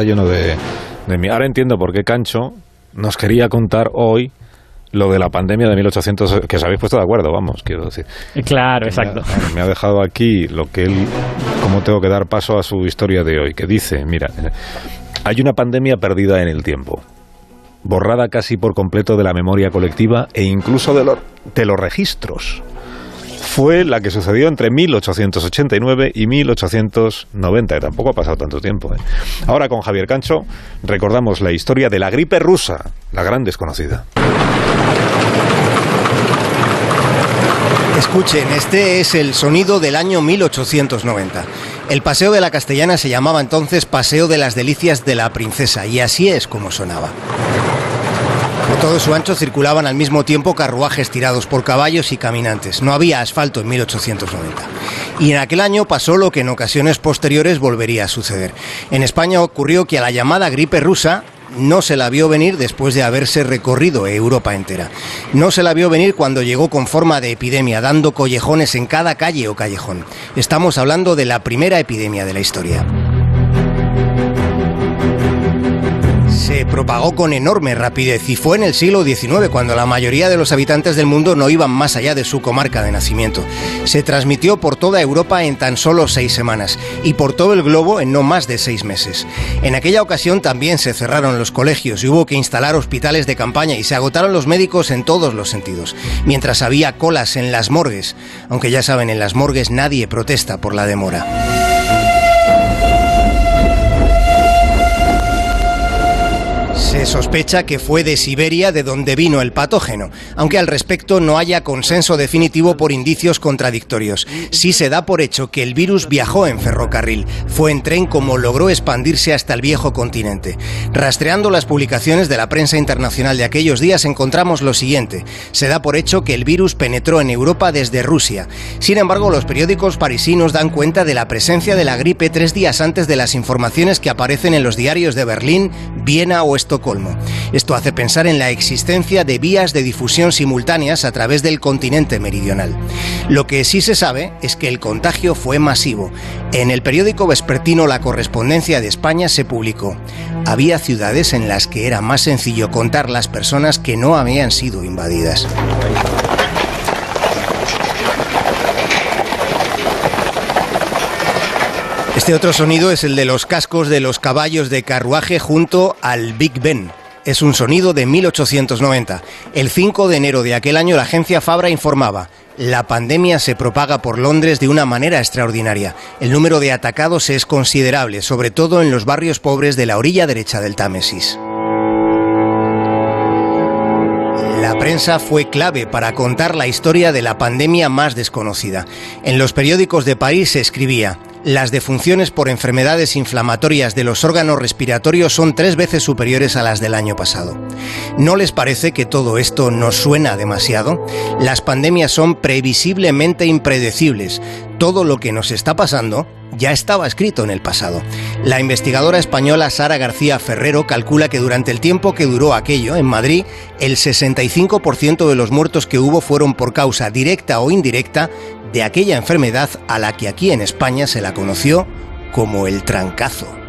está lleno de, de... Ahora entiendo por qué Cancho nos quería contar hoy lo de la pandemia de 1800, que os habéis puesto de acuerdo, vamos, quiero decir. Claro, exacto. Me ha, dejado aquí lo que él, cómo tengo que dar paso a su historia de hoy, que dice, mira, hay una pandemia perdida en el tiempo, borrada casi por completo de la memoria colectiva e incluso de, de los registros fue la que sucedió entre 1889 y 1890, que tampoco ha pasado tanto tiempo. ¿eh? Ahora con Javier Cancho recordamos la historia de la gripe rusa, la gran desconocida. Escuchen, este es el sonido del año 1890. El Paseo de la Castellana se llamaba entonces Paseo de las Delicias de la Princesa y así es como sonaba. Por todo su ancho circulaban al mismo tiempo carruajes tirados por caballos y caminantes. No había asfalto en 1890. Y en aquel año pasó lo que en ocasiones posteriores volvería a suceder. En España ocurrió que a la llamada gripe rusa no se la vio venir después de haberse recorrido Europa entera. No se la vio venir cuando llegó con forma de epidemia, dando collejones en cada calle o callejón. Estamos hablando de la primera epidemia de la historia. Se propagó con enorme rapidez y fue en el siglo XIX cuando la mayoría de los habitantes del mundo no iban más allá de su comarca de nacimiento. Se transmitió por toda Europa en tan solo seis semanas y por todo el globo en no más de seis meses. En aquella ocasión también se cerraron los colegios y hubo que instalar hospitales de campaña y se agotaron los médicos en todos los sentidos, mientras había colas en las morgues, aunque ya saben, en las morgues nadie protesta por la demora. Se sospecha que fue de Siberia de donde vino el patógeno, aunque al respecto no haya consenso definitivo por indicios contradictorios. Sí se da por hecho que el virus viajó en ferrocarril, fue en tren como logró expandirse hasta el viejo continente. Rastreando las publicaciones de la prensa internacional de aquellos días encontramos lo siguiente. Se da por hecho que el virus penetró en Europa desde Rusia. Sin embargo, los periódicos parisinos dan cuenta de la presencia de la gripe tres días antes de las informaciones que aparecen en los diarios de Berlín, Viena o Estocolmo Esto hace pensar en la existencia de vías de difusión simultáneas a través del continente meridional. Lo que sí se sabe es que el contagio fue masivo. En el periódico vespertino La Correspondencia de España se publicó, había ciudades en las que era más sencillo contar las personas que no habían sido invadidas. Este otro sonido es el de los cascos de los caballos de carruaje junto al Big Ben. Es un sonido de 1890. El 5 de enero de aquel año la agencia Fabra informaba, la pandemia se propaga por Londres de una manera extraordinaria. El número de atacados es considerable, sobre todo en los barrios pobres de la orilla derecha del Támesis. La prensa fue clave para contar la historia de la pandemia más desconocida. En los periódicos de París se escribía, las defunciones por enfermedades inflamatorias de los órganos respiratorios son tres veces superiores a las del año pasado. ¿No les parece que todo esto nos suena demasiado? Las pandemias son previsiblemente impredecibles. Todo lo que nos está pasando ya estaba escrito en el pasado. La investigadora española Sara García Ferrero calcula que durante el tiempo que duró aquello, en Madrid, el 65% de los muertos que hubo fueron por causa directa o indirecta de aquella enfermedad a la que aquí en España se la conoció como el trancazo.